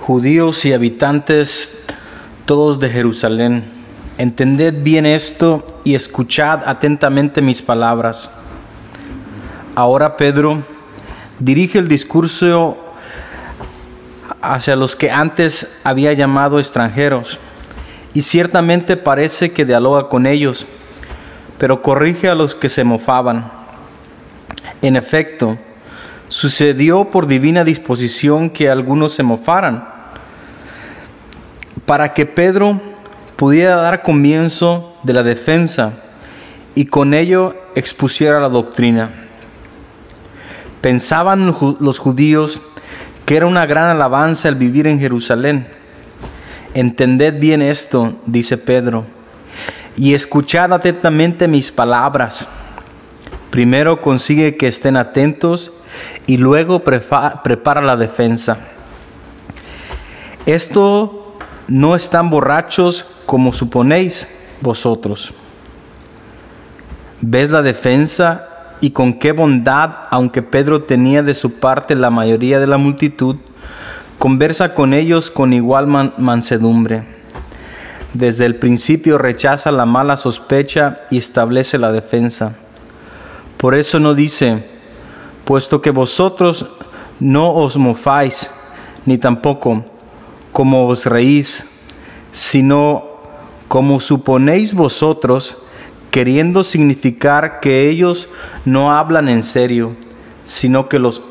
judíos y habitantes todos de Jerusalén, entended bien esto y escuchad atentamente mis palabras. Ahora Pedro dirige el discurso hacia los que antes había llamado extranjeros, y ciertamente parece que dialoga con ellos, pero corrige a los que se mofaban. En efecto, sucedió por divina disposición que algunos se mofaran para que Pedro pudiera dar comienzo de la defensa y con ello expusiera la doctrina. Pensaban los judíos que era una gran alabanza el vivir en Jerusalén. Entended bien esto, dice Pedro, y escuchad atentamente mis palabras. Primero consigue que estén atentos y luego prepara la defensa. Esto no están borrachos como suponéis vosotros. ¿Ves la defensa y con qué bondad, aunque Pedro tenía de su parte la mayoría de la multitud, conversa con ellos con igual mansedumbre? Desde el principio rechaza la mala sospecha y establece la defensa. Por eso no dice, puesto que vosotros no os mofáis, ni tampoco como os reís, sino como suponéis vosotros, queriendo significar que ellos no hablan en serio, sino que los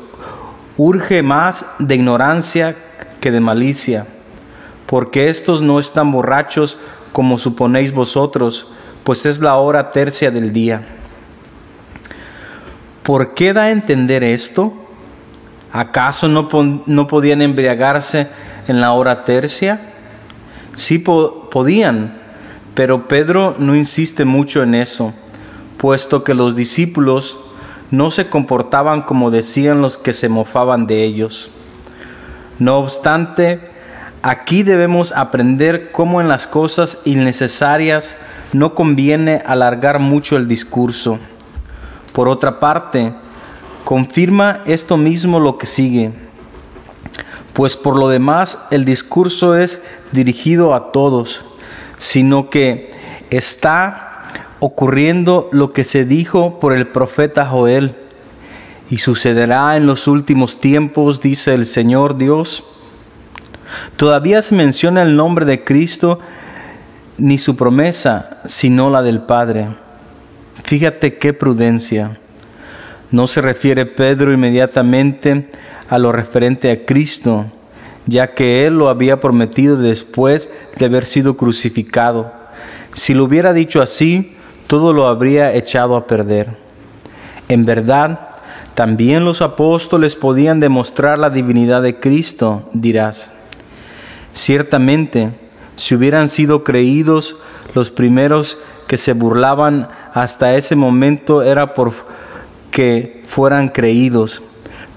urge más de ignorancia que de malicia, porque estos no están borrachos como suponéis vosotros, pues es la hora tercia del día. ¿Por qué da a entender esto? ¿Acaso no, no podían embriagarse en la hora tercia? Sí podían, pero Pedro no insiste mucho en eso, puesto que los discípulos no se comportaban como decían los que se mofaban de ellos. No obstante, aquí debemos aprender cómo en las cosas innecesarias no conviene alargar mucho el discurso. Por otra parte, confirma esto mismo lo que sigue pues por lo demás el discurso es dirigido a todos, sino que está ocurriendo lo que se dijo por el profeta Joel, y sucederá en los últimos tiempos, dice el Señor Dios. Todavía se menciona el nombre de Cristo, ni su promesa, sino la del Padre. Fíjate qué prudencia. No se refiere Pedro inmediatamente a lo referente a Cristo, ya que Él lo había prometido después de haber sido crucificado. Si lo hubiera dicho así, todo lo habría echado a perder. En verdad, también los apóstoles podían demostrar la divinidad de Cristo, dirás. Ciertamente, si hubieran sido creídos los primeros que se burlaban hasta ese momento era por que fueran creídos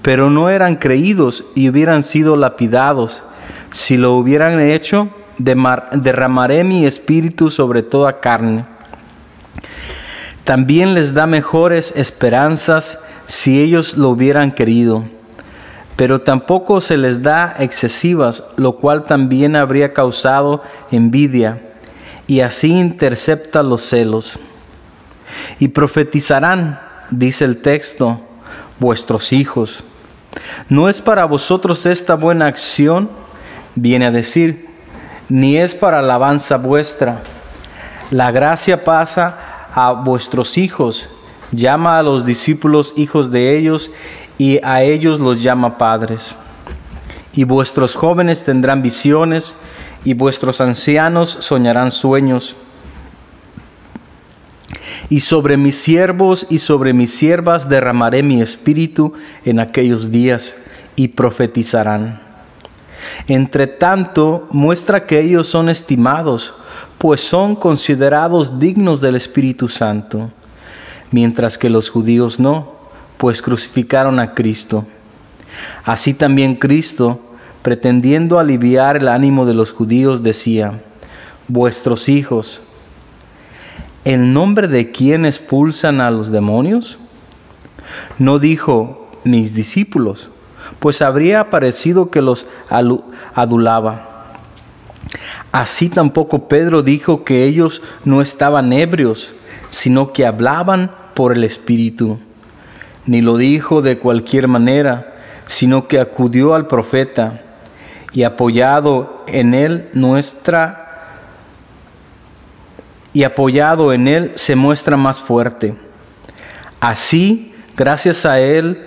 pero no eran creídos y hubieran sido lapidados. Si lo hubieran hecho, derramaré mi espíritu sobre toda carne. También les da mejores esperanzas si ellos lo hubieran querido, pero tampoco se les da excesivas, lo cual también habría causado envidia, y así intercepta los celos. Y profetizarán, dice el texto, vuestros hijos ¿No es para vosotros esta buena acción? Viene a decir, ni es para alabanza vuestra. La gracia pasa a vuestros hijos, llama a los discípulos hijos de ellos y a ellos los llama padres. Y vuestros jóvenes tendrán visiones y vuestros ancianos soñarán sueños y sobre mis siervos y sobre mis siervas derramaré mi espíritu en aquellos días y profetizarán. Entre tanto, muestra que ellos son estimados, pues son considerados dignos del Espíritu Santo, mientras que los judíos no, pues crucificaron a Cristo. Así también Cristo, pretendiendo aliviar el ánimo de los judíos, decía, vuestros hijos, ¿En nombre de quién expulsan a los demonios? No dijo mis discípulos, pues habría parecido que los adulaba. Así tampoco Pedro dijo que ellos no estaban ebrios, sino que hablaban por el Espíritu. Ni lo dijo de cualquier manera, sino que acudió al profeta y apoyado en él nuestra y apoyado en él se muestra más fuerte. Así, gracias a él,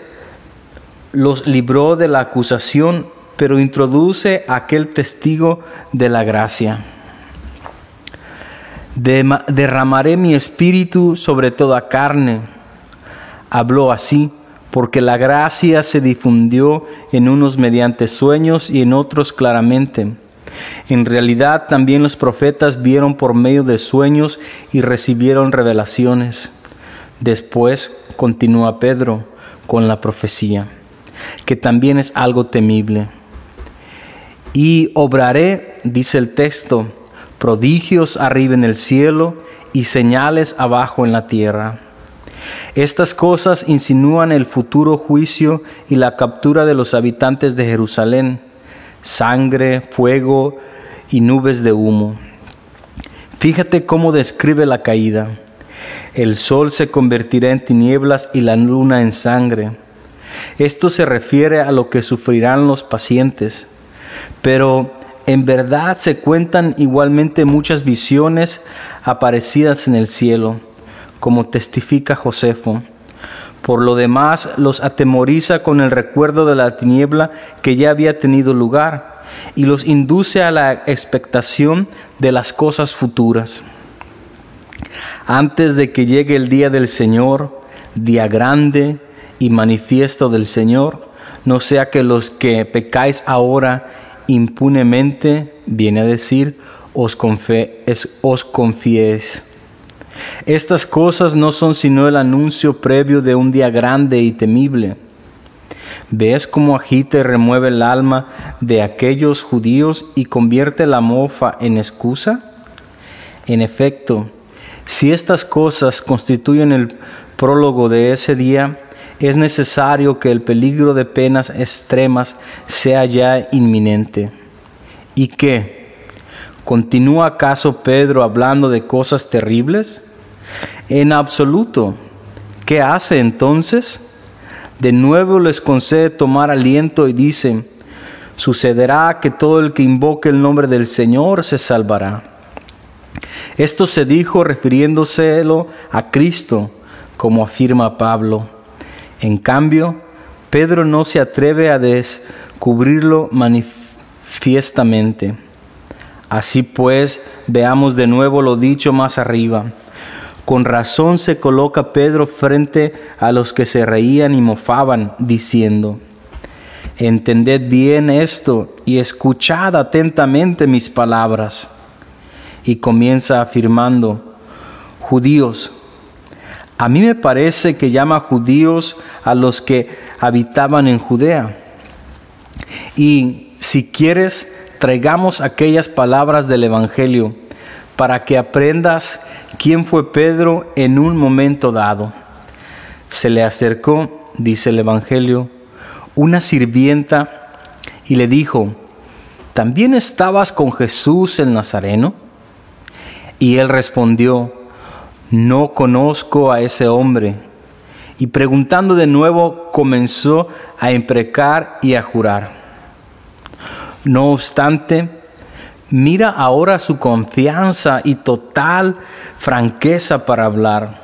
los libró de la acusación, pero introduce aquel testigo de la gracia. derramaré mi espíritu sobre toda carne. Habló así porque la gracia se difundió en unos mediante sueños y en otros claramente. En realidad también los profetas vieron por medio de sueños y recibieron revelaciones. Después continúa Pedro con la profecía, que también es algo temible. Y obraré, dice el texto, prodigios arriba en el cielo y señales abajo en la tierra estas cosas insinúan el futuro juicio y la captura de los habitantes de Jerusalén, sangre, fuego y nubes de humo. Fíjate cómo describe la caída. El sol se convertirá en tinieblas y la luna en sangre. Esto se refiere a lo que sufrirán los pacientes. Pero en verdad se cuentan igualmente muchas visiones aparecidas en el cielo como testifica Josefo. Por lo demás, los atemoriza con el recuerdo de la tiniebla que ya había tenido lugar y los induce a la expectación de las cosas futuras. Antes de que llegue el día del Señor, día grande y manifiesto del Señor, no sea que los que pecáis ahora impunemente, viene a decir, os, os confiéis. Estas cosas no son sino el anuncio previo de un día grande y temible. ¿Ves cómo agita y remueve el alma de aquellos judíos y convierte la mofa en excusa? En efecto, si estas cosas constituyen el prólogo de ese día, es necesario que el peligro de penas extremas sea ya inminente. ¿Y qué? ¿Continúa acaso Pedro hablando de cosas terribles? En absoluto. ¿Qué hace entonces? De nuevo les concede tomar aliento y dice, sucederá que todo el que invoque el nombre del Señor se salvará. Esto se dijo refiriéndoselo a Cristo, como afirma Pablo. En cambio, Pedro no se atreve a descubrirlo manifiestamente. Así pues, veamos de nuevo lo dicho más arriba. Con razón se coloca Pedro frente a los que se reían y mofaban, diciendo, Entended bien esto y escuchad atentamente mis palabras. Y comienza afirmando, Judíos, a mí me parece que llama judíos a los que habitaban en Judea. Y si quieres, traigamos aquellas palabras del Evangelio para que aprendas quién fue Pedro en un momento dado. Se le acercó, dice el Evangelio, una sirvienta y le dijo, ¿también estabas con Jesús el Nazareno? Y él respondió, no conozco a ese hombre. Y preguntando de nuevo, comenzó a imprecar y a jurar. No obstante, mira ahora su confianza y total franqueza para hablar.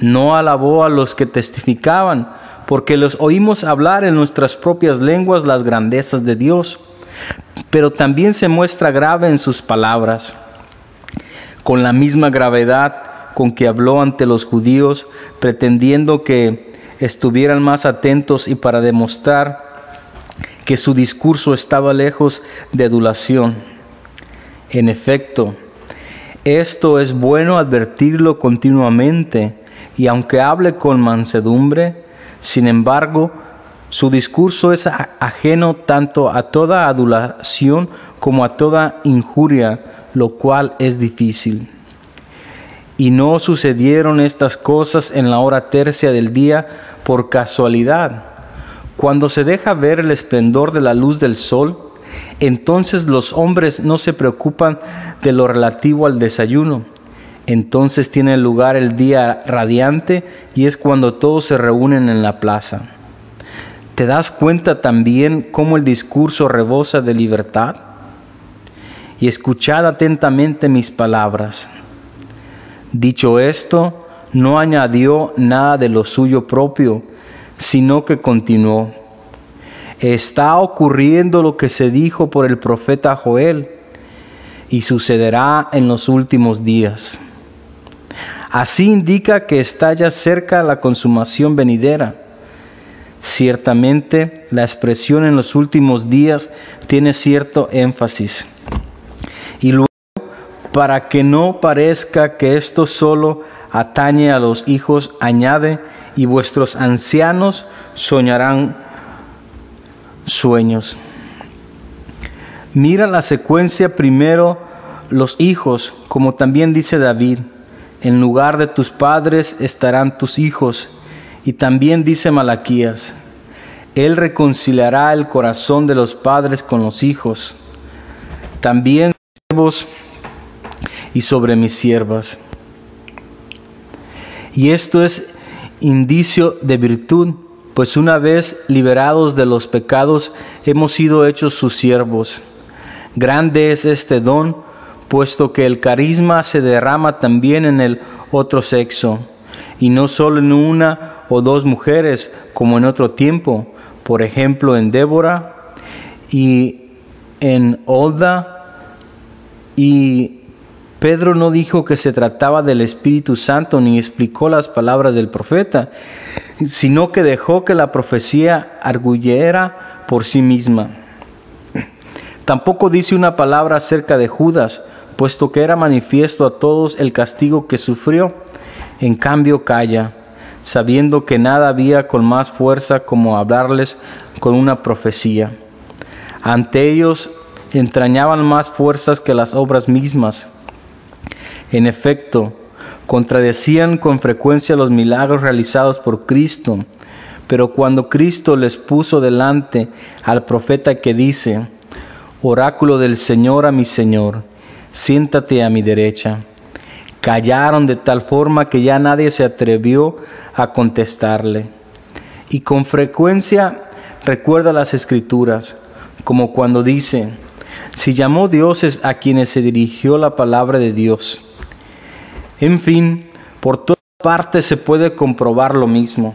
No alabó a los que testificaban, porque los oímos hablar en nuestras propias lenguas las grandezas de Dios, pero también se muestra grave en sus palabras. Con la misma gravedad con que habló ante los judíos, pretendiendo que estuvieran más atentos y para demostrar que su discurso estaba lejos de adulación. En efecto, esto es bueno advertirlo continuamente, y aunque hable con mansedumbre, sin embargo, su discurso es ajeno tanto a toda adulación como a toda injuria, lo cual es difícil. Y no sucedieron estas cosas en la hora tercia del día por casualidad Cuando se deja ver el esplendor de la luz del sol, entonces los hombres no se preocupan de lo relativo al desayuno. Entonces tiene lugar el día radiante y es cuando todos se reúnen en la plaza. ¿Te das cuenta también cómo el discurso rebosa de libertad? Y escuchad atentamente mis palabras. Dicho esto, no añadió nada de lo suyo propio, sino que continuó. Está ocurriendo lo que se dijo por el profeta Joel y sucederá en los últimos días. Así indica que está ya cerca la consumación venidera. Ciertamente la expresión en los últimos días tiene cierto énfasis. Y luego, para que no parezca que esto solo atañe a los hijos, añade, y vuestros ancianos soñarán sueños. Mira la secuencia primero los hijos, como también dice David, en lugar de tus padres estarán tus hijos. Y también dice Malaquías, Él reconciliará el corazón de los padres con los hijos. También siervos y sobre mis siervas. Y esto es indicio de virtud, pues una vez liberados de los pecados hemos sido hechos sus siervos. Grande es este don, puesto que el carisma se derrama también en el otro sexo, y no solo en una o dos mujeres como en otro tiempo, por ejemplo en Débora y en Olda y Pedro no dijo que se trataba del Espíritu Santo ni explicó las palabras del profeta, sino que dejó que la profecía arguyera por sí misma. Tampoco dice una palabra acerca de Judas, puesto que era manifiesto a todos el castigo que sufrió. En cambio calla, sabiendo que nada había con más fuerza como hablarles con una profecía. Ante ellos entrañaban más fuerzas que las obras mismas en efecto, contradecían con frecuencia los milagros realizados por Cristo, pero cuando Cristo les puso delante al profeta que dice, oráculo del Señor a mi Señor, siéntate a mi derecha, callaron de tal forma que ya nadie se atrevió a contestarle. Y con frecuencia recuerda las escrituras, como cuando dice, si llamó dioses a quienes se dirigió la palabra de Dios, en fin, por todas partes se puede comprobar lo mismo.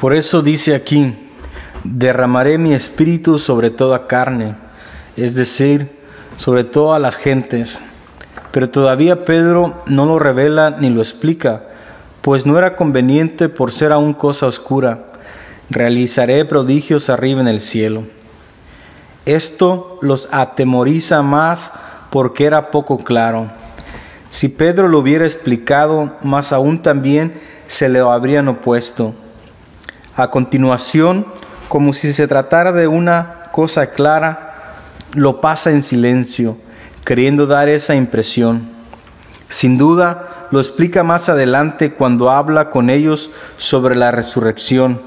Por eso dice aquí, derramaré mi espíritu sobre toda carne, es decir, sobre todas las gentes. Pero todavía Pedro no lo revela ni lo explica, pues no era conveniente por ser aún cosa oscura. Realizaré prodigios arriba en el cielo. Esto los atemoriza más porque era poco claro. Si Pedro lo hubiera explicado, más aún también se le habrían opuesto. A continuación, como si se tratara de una cosa clara, lo pasa en silencio, queriendo dar esa impresión. Sin duda, lo explica más adelante cuando habla con ellos sobre la resurrección,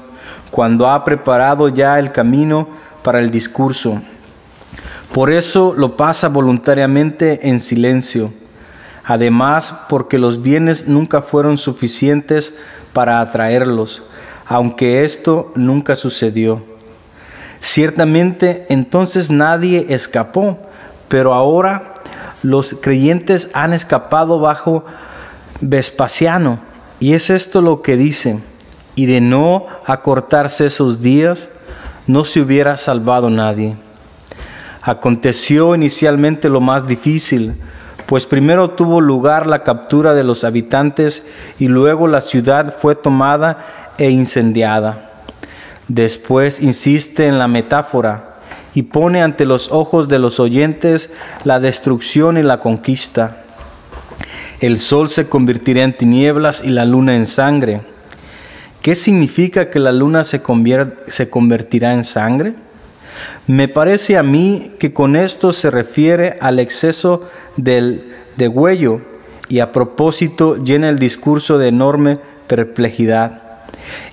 cuando ha preparado ya el camino para el discurso. Por eso lo pasa voluntariamente en silencio. Además, porque los bienes nunca fueron suficientes para atraerlos, aunque esto nunca sucedió. Ciertamente entonces nadie escapó, pero ahora los creyentes han escapado bajo Vespasiano. Y es esto lo que dice, y de no acortarse esos días, no se hubiera salvado nadie. Aconteció inicialmente lo más difícil, pues primero tuvo lugar la captura de los habitantes y luego la ciudad fue tomada e incendiada. Después insiste en la metáfora y pone ante los ojos de los oyentes la destrucción y la conquista. El sol se convertirá en tinieblas y la luna en sangre. ¿Qué significa que la luna se, se convertirá en sangre? Me parece a mí que con esto se refiere al exceso del degüello y a propósito llena el discurso de enorme perplejidad.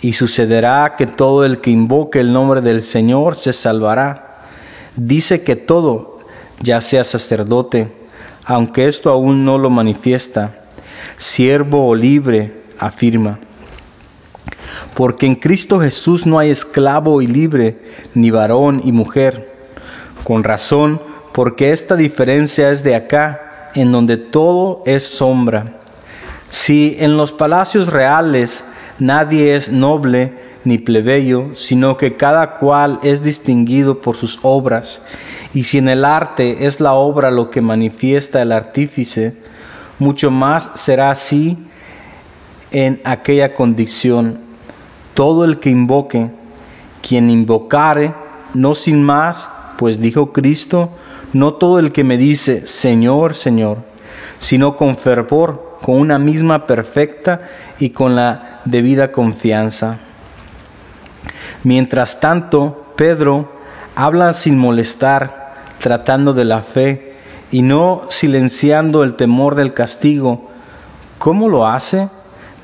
Y sucederá que todo el que invoque el nombre del Señor se salvará. Dice que todo, ya sea sacerdote, aunque esto aún no lo manifiesta, siervo o libre, afirma porque en Cristo Jesús no hay esclavo y libre, ni varón y mujer. Con razón, porque esta diferencia es de acá, en donde todo es sombra. Si en los palacios reales nadie es noble ni plebeyo, sino que cada cual es distinguido por sus obras, y si en el arte es la obra lo que manifiesta el artífice, mucho más será así en aquella condición. Todo el que invoque, quien invocare, no sin más, pues dijo Cristo, no todo el que me dice, Señor, Señor, sino con fervor, con una misma perfecta y con la debida confianza. Mientras tanto, Pedro habla sin molestar, tratando de la fe y no silenciando el temor del castigo. ¿Cómo lo hace?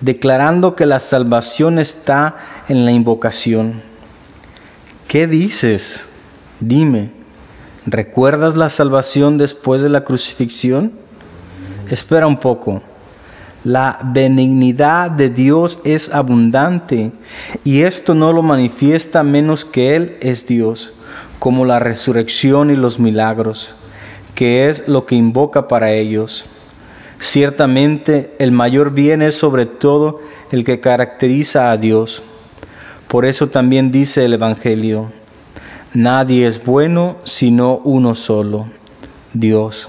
declarando que la salvación está en la invocación. ¿Qué dices? Dime, ¿recuerdas la salvación después de la crucifixión? Espera un poco. La benignidad de Dios es abundante y esto no lo manifiesta menos que Él es Dios, como la resurrección y los milagros, que es lo que invoca para ellos. Ciertamente el mayor bien es sobre todo el que caracteriza a Dios. Por eso también dice el Evangelio, nadie es bueno sino uno solo, Dios.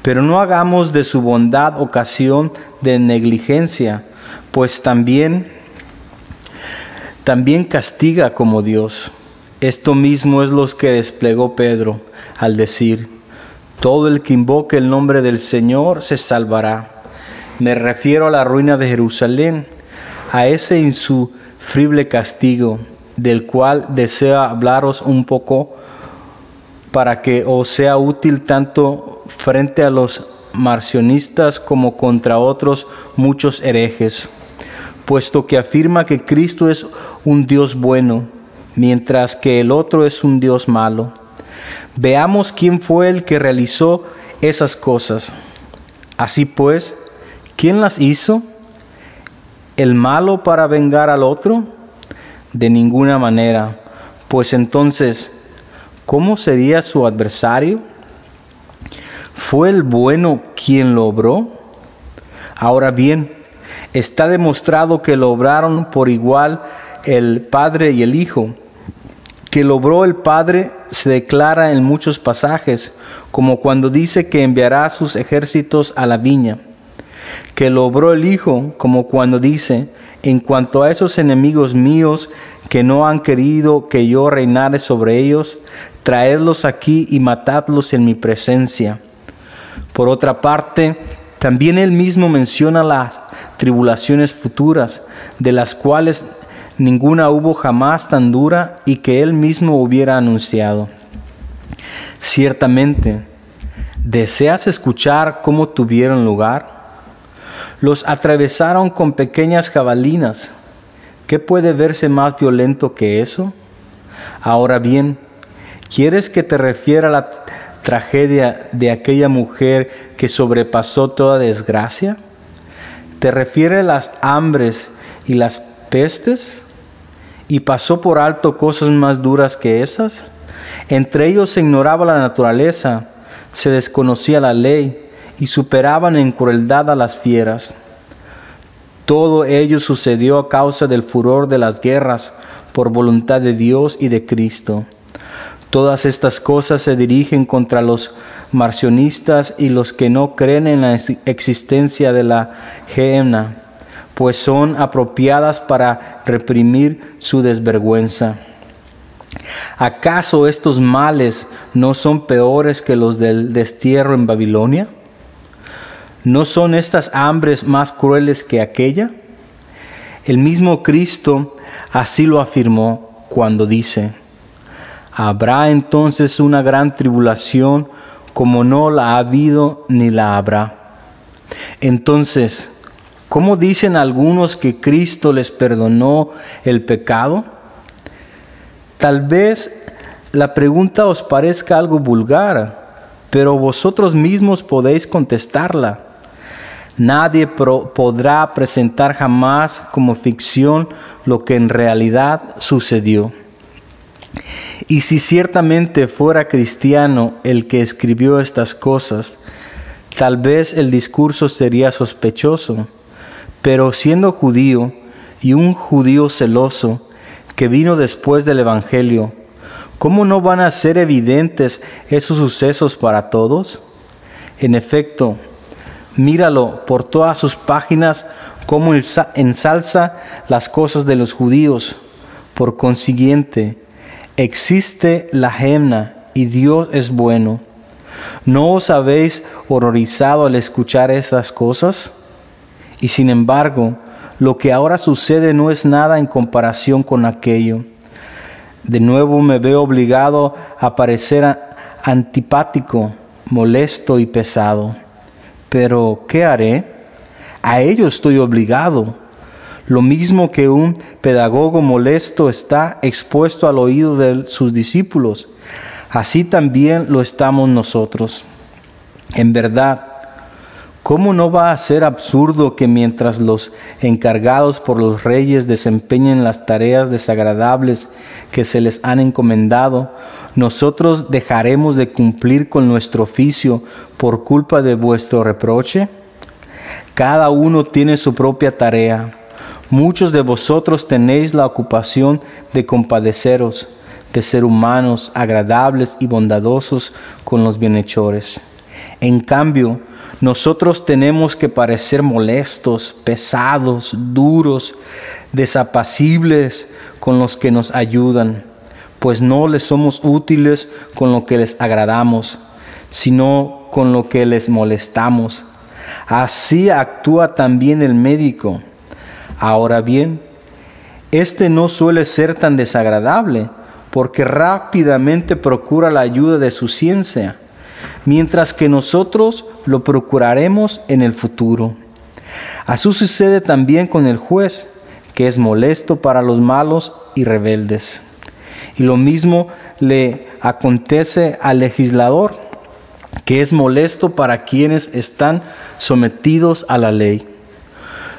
Pero no hagamos de su bondad ocasión de negligencia, pues también también castiga como Dios. Esto mismo es lo que desplegó Pedro al decir, todo el que invoque el nombre del Señor se salvará. Me refiero a la ruina de Jerusalén, a ese insufrible castigo del cual deseo hablaros un poco para que os sea útil tanto frente a los marcionistas como contra otros muchos herejes, puesto que afirma que Cristo es un Dios bueno, mientras que el otro es un Dios malo. Veamos quién fue el que realizó esas cosas. Así pues, ¿quién las hizo? ¿El malo para vengar al otro? De ninguna manera, pues entonces, ¿cómo sería su adversario? ¿Fue el bueno quien lo obró? Ahora bien, está demostrado que lo obraron por igual el Padre y el Hijo que logró el Padre se declara en muchos pasajes, como cuando dice que enviará sus ejércitos a la viña, que logró el Hijo, como cuando dice, en cuanto a esos enemigos míos que no han querido que yo reinare sobre ellos, traedlos aquí y matadlos en mi presencia. Por otra parte, también él mismo menciona las tribulaciones futuras, de las cuales ninguna hubo jamás tan dura y que él mismo hubiera anunciado. Ciertamente, ¿deseas escuchar cómo tuvieron lugar? Los atravesaron con pequeñas jabalinas. ¿Qué puede verse más violento que eso? Ahora bien, ¿quieres que te refiera la tragedia de aquella mujer que sobrepasó toda desgracia? ¿Te refiere a las hambres y las pestes? ¿Y pasó por alto cosas más duras que esas? Entre ellos se ignoraba la naturaleza, se desconocía la ley y superaban en crueldad a las fieras. Todo ello sucedió a causa del furor de las guerras por voluntad de Dios y de Cristo. Todas estas cosas se dirigen contra los marcionistas y los que no creen en la existencia de la Gehenna, pues son apropiadas para reprimir su desvergüenza. ¿Acaso estos males no son peores que los del destierro en Babilonia? ¿No son estas hambres más crueles que aquella? El mismo Cristo así lo afirmó cuando dice, habrá entonces una gran tribulación como no la ha habido ni la habrá. Entonces, ¿cómo dicen algunos que Cristo les perdonó el pecado? Tal vez la pregunta os parezca algo vulgar, pero vosotros mismos podéis contestarla. Nadie podrá presentar jamás como ficción lo que en realidad sucedió. Y si ciertamente fuera cristiano el que escribió estas cosas, tal vez el discurso sería sospechoso, pero siendo judío y un judío celoso, que vino después del Evangelio, ¿cómo no van a ser evidentes esos sucesos para todos? En efecto, míralo por todas sus páginas cómo ensalza las cosas de los judíos. Por consiguiente, existe la gemna y Dios es bueno. ¿No os habéis horrorizado al escuchar esas cosas? Y sin embargo, lo que ahora sucede no es nada en comparación con aquello. De nuevo me veo obligado a parecer antipático, molesto y pesado. Pero, ¿qué haré? A ello estoy obligado. Lo mismo que un pedagogo molesto está expuesto al oído de sus discípulos, así también lo estamos nosotros. En verdad, ¿Cómo no va a ser absurdo que mientras los encargados por los reyes desempeñen las tareas desagradables que se les han encomendado, nosotros dejaremos de cumplir con nuestro oficio por culpa de vuestro reproche? Cada uno tiene su propia tarea. Muchos de vosotros tenéis la ocupación de compadeceros, de ser humanos, agradables y bondadosos con los bienhechores. En cambio, nosotros tenemos que parecer molestos, pesados, duros, desapacibles con los que nos ayudan, pues no les somos útiles con lo que les agradamos, sino con lo que les molestamos. Así actúa también el médico. Ahora bien, este no suele ser tan desagradable, porque rápidamente procura la ayuda de su ciencia mientras que nosotros lo procuraremos en el futuro. Así sucede también con el juez, que es molesto para los malos y rebeldes. Y lo mismo le acontece al legislador, que es molesto para quienes están sometidos a la ley.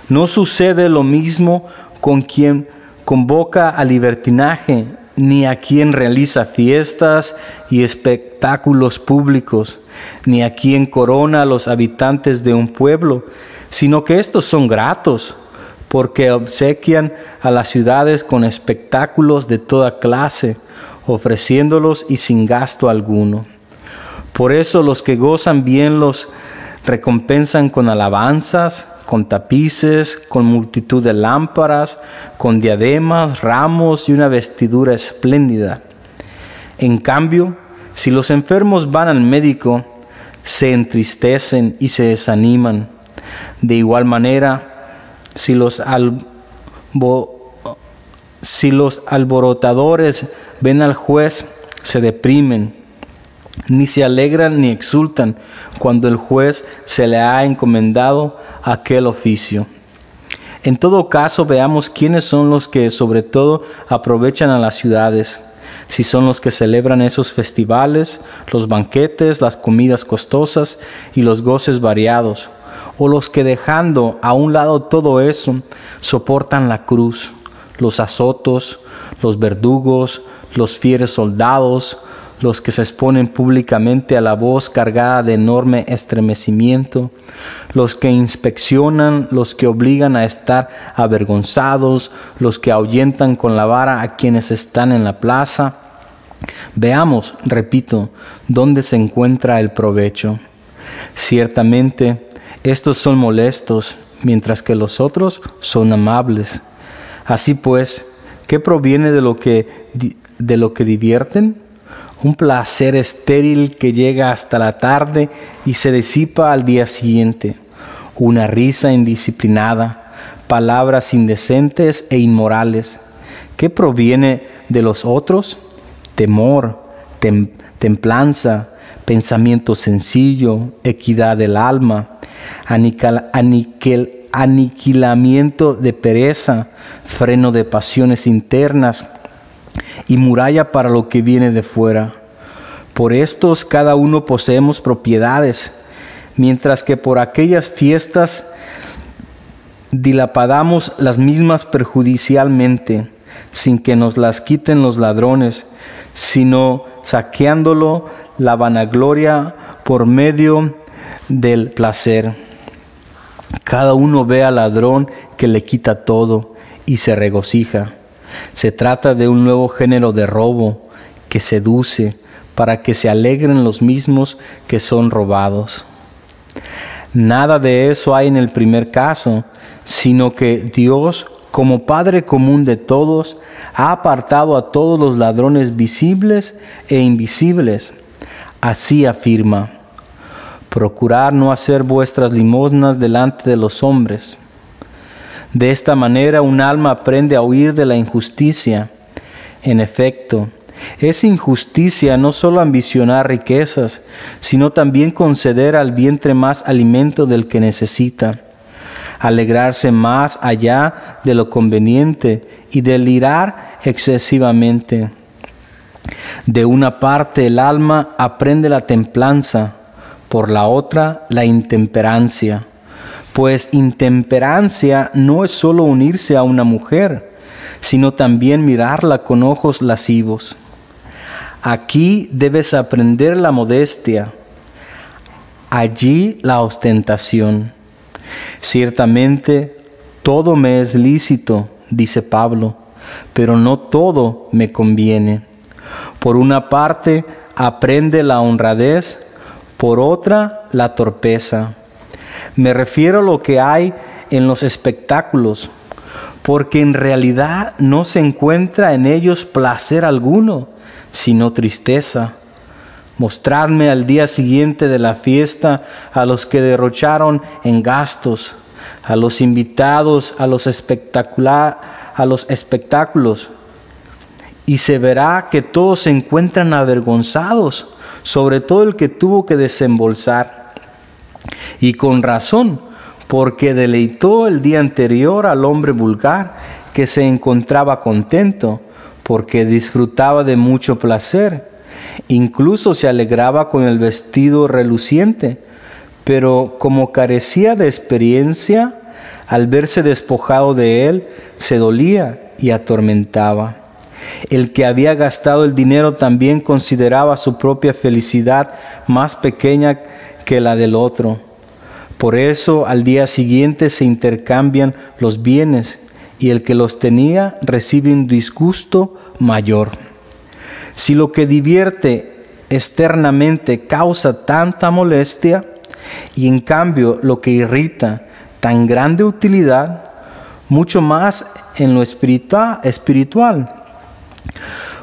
No sucede lo mismo con quien convoca al libertinaje ni a quien realiza fiestas y espectáculos públicos, ni a quien corona a los habitantes de un pueblo, sino que estos son gratos, porque obsequian a las ciudades con espectáculos de toda clase, ofreciéndolos y sin gasto alguno. Por eso los que gozan bien los recompensan con alabanzas, con tapices, con multitud de lámparas, con diademas, ramos y una vestidura espléndida. En cambio, si los enfermos van al médico, se entristecen y se desaniman. De igual manera, si los, alborotadores ven al juez, se deprimen, ni se alegran ni exultan cuando el juez se le ha encomendado aquel oficio. En todo caso, veamos quiénes son los que sobre todo aprovechan a las ciudades, si son los que celebran esos festivales, los banquetes, las comidas costosas y los goces variados, o los que dejando a un lado todo eso, soportan la cruz, los azotos, los verdugos, los fieres soldados, los que se exponen públicamente a la voz cargada de enorme estremecimiento, los que inspeccionan, los que obligan a estar avergonzados, los que ahuyentan con la vara a quienes están en la plaza. Veamos, repito, dónde se encuentra el provecho. Ciertamente, estos son molestos, mientras que los otros son amables. Así pues, ¿qué proviene de lo que, de lo que divierten? Un placer estéril que llega hasta la tarde y se disipa al día siguiente, una risa indisciplinada, palabras indecentes e inmorales. ¿Qué proviene de los otros? Temor, templanza, pensamiento sencillo, equidad del alma, aniquilamiento de pereza, freno de pasiones internas, y muralla para lo que viene de fuera. Por estos cada uno poseemos propiedades, mientras que por aquellas fiestas dilapadamos las mismas perjudicialmente, sin que nos las quiten los ladrones, sino saqueándolo la vanagloria por medio del placer. Cada uno ve al ladrón que le quita todo y se regocija. Se trata de un nuevo género de robo que seduce para que se alegren los mismos que son robados. Nada de eso hay en el primer caso, sino que Dios, como Padre común de todos, ha apartado a todos los ladrones visibles e invisibles. Así afirma, procurar no hacer vuestras limosnas delante de los hombres de esta manera un alma aprende a huir de la injusticia. En efecto, es injusticia no solo ambicionar riquezas, sino también conceder al vientre más alimento del que necesita, alegrarse más allá de lo conveniente y delirar excesivamente. De una parte el alma aprende la templanza, por la otra la intemperancia pues intemperancia no es solo unirse a una mujer, sino también mirarla con ojos lascivos. Aquí debes aprender la modestia, allí la ostentación. Ciertamente, todo me es lícito, dice Pablo, pero no todo me conviene. Por una parte, aprende la honradez, por otra, la torpeza. Me refiero a lo que hay en los espectáculos, porque en realidad no se encuentra en ellos placer alguno, sino tristeza. Mostradme al día siguiente de la fiesta a los que derrocharon en gastos, a los invitados a los, a los espectáculos, y se verá que todos se encuentran avergonzados, sobre todo el que tuvo que desembolsar. Y con razón, porque deleitó el día anterior al hombre vulgar que se encontraba contento, porque disfrutaba de mucho placer, incluso se alegraba con el vestido reluciente, pero como carecía de experiencia, al verse despojado de él, se dolía y atormentaba. El que había gastado el dinero también consideraba su propia felicidad más pequeña que la del otro por eso al día siguiente se intercambian los bienes y el que los tenía recibe un disgusto mayor. Si lo que divierte externamente causa tanta molestia y en cambio lo que irrita tan grande utilidad, mucho más en lo espiritual.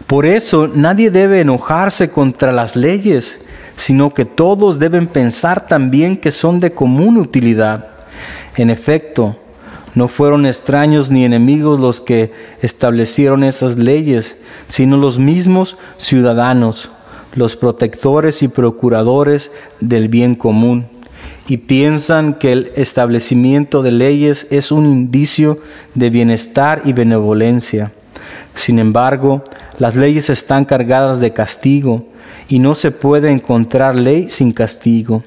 Por eso nadie debe enojarse contra las leyes, sino que todos deben pensar también que son de común utilidad. En efecto, no fueron extraños ni enemigos los que establecieron esas leyes, sino los mismos ciudadanos, los protectores y procuradores del bien común, y piensan que el establecimiento de leyes es un indicio de bienestar y benevolencia. Sin embargo, las leyes están cargadas de castigo, y no se puede encontrar ley sin castigo.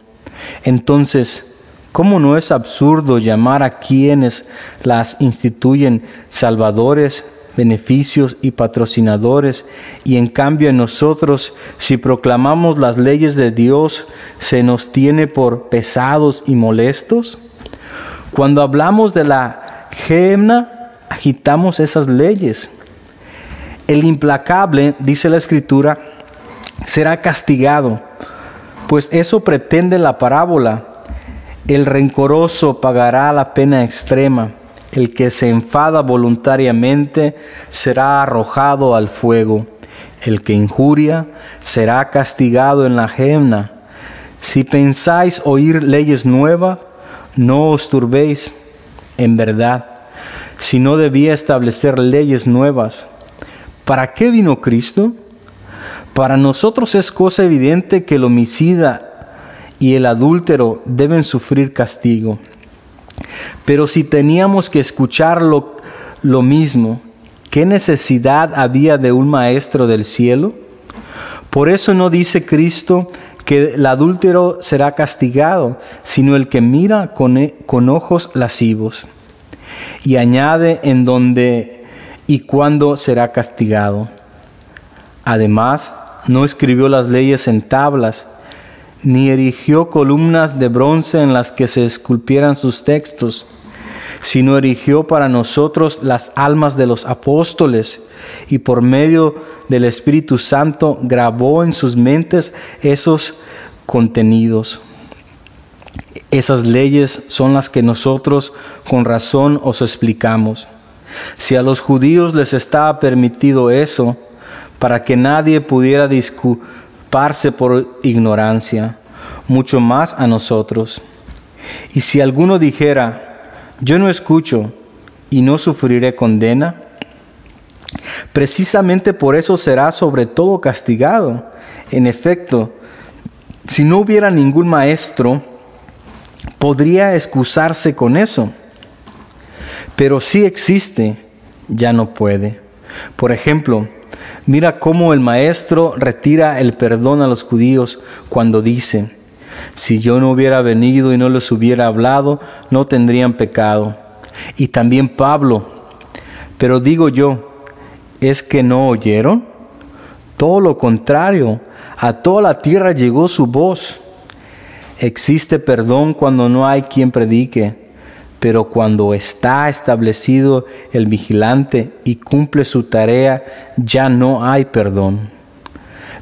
Entonces, ¿cómo no es absurdo llamar a quienes las instituyen salvadores, beneficios y patrocinadores, y en cambio en nosotros, si proclamamos las leyes de Dios, se nos tiene por pesados y molestos? Cuando hablamos de la gemna, agitamos esas leyes. El implacable, dice la Escritura, será castigado, pues eso pretende la parábola. El rencoroso pagará la pena extrema, el que se enfada voluntariamente será arrojado al fuego, el que injuria será castigado en la gemna. Si pensáis oír leyes nuevas, no os turbéis, en verdad, si no debía establecer leyes nuevas. ¿Para qué vino Cristo? Para nosotros es cosa evidente que el homicida y el adúltero deben sufrir castigo. Pero si teníamos que escuchar lo, mismo, ¿qué necesidad había de un maestro del cielo? Por eso no dice Cristo que el adúltero será castigado, sino el que mira con, con ojos lascivos. Y añade en donde y cuándo será castigado. Además, no escribió las leyes en tablas, ni erigió columnas de bronce en las que se esculpieran sus textos, sino erigió para nosotros las almas de los apóstoles y por medio del Espíritu Santo grabó en sus mentes esos contenidos. Esas leyes son las que nosotros con razón os explicamos. Si a los judíos les estaba permitido eso, para que nadie pudiera disculparse por ignorancia, mucho más a nosotros. Y si alguno dijera, yo no escucho y no sufriré condena, precisamente por eso será sobre todo castigado. En efecto, si no hubiera ningún maestro, podría excusarse con eso. Pero si existe, ya no puede. Por ejemplo, Mira cómo el maestro retira el perdón a los judíos cuando dice, si yo no hubiera venido y no les hubiera hablado, no tendrían pecado. Y también Pablo, pero digo yo, ¿es que no oyeron? Todo lo contrario, a toda la tierra llegó su voz. Existe perdón cuando no hay quien predique pero cuando está establecido el vigilante y cumple su tarea, ya no hay perdón.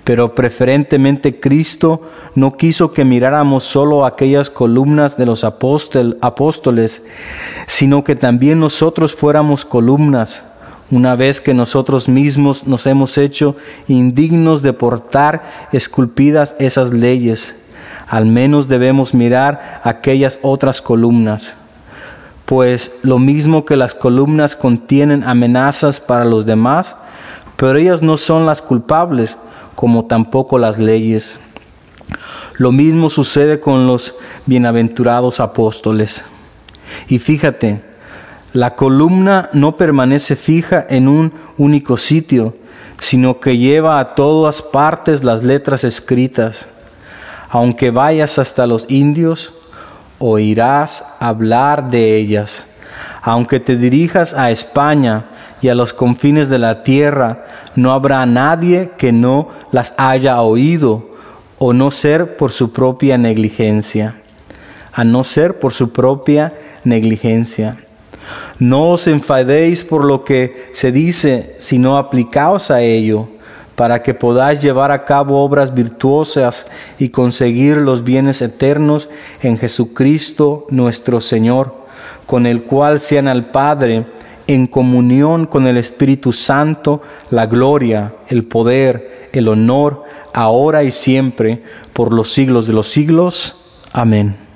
Pero preferentemente Cristo no quiso que miráramos solo aquellas columnas de los apóstoles, sino que también nosotros fuéramos columnas, una vez que nosotros mismos nos hemos hecho indignos de portar esculpidas esas leyes. Al menos debemos mirar aquellas otras columnas pues lo mismo que las columnas contienen amenazas para los demás, pero ellas no son las culpables, como tampoco las leyes. Lo mismo sucede con los bienaventurados apóstoles. Y fíjate, la columna no permanece fija en un único sitio, sino que lleva a todas partes las letras escritas. Aunque vayas hasta los indios, oirás hablar de ellas. Aunque te dirijas a España y a los confines de la tierra, no habrá nadie que no las haya oído, o no ser por su propia negligencia. A no ser por su propia negligencia. No os enfadéis por lo que se dice, sino aplicaos a ello para que podáis llevar a cabo obras virtuosas y conseguir los bienes eternos en Jesucristo nuestro Señor, con el cual sean al Padre en comunión con el Espíritu Santo, la gloria, el poder, el honor, ahora y siempre, por los siglos de los siglos. Amén.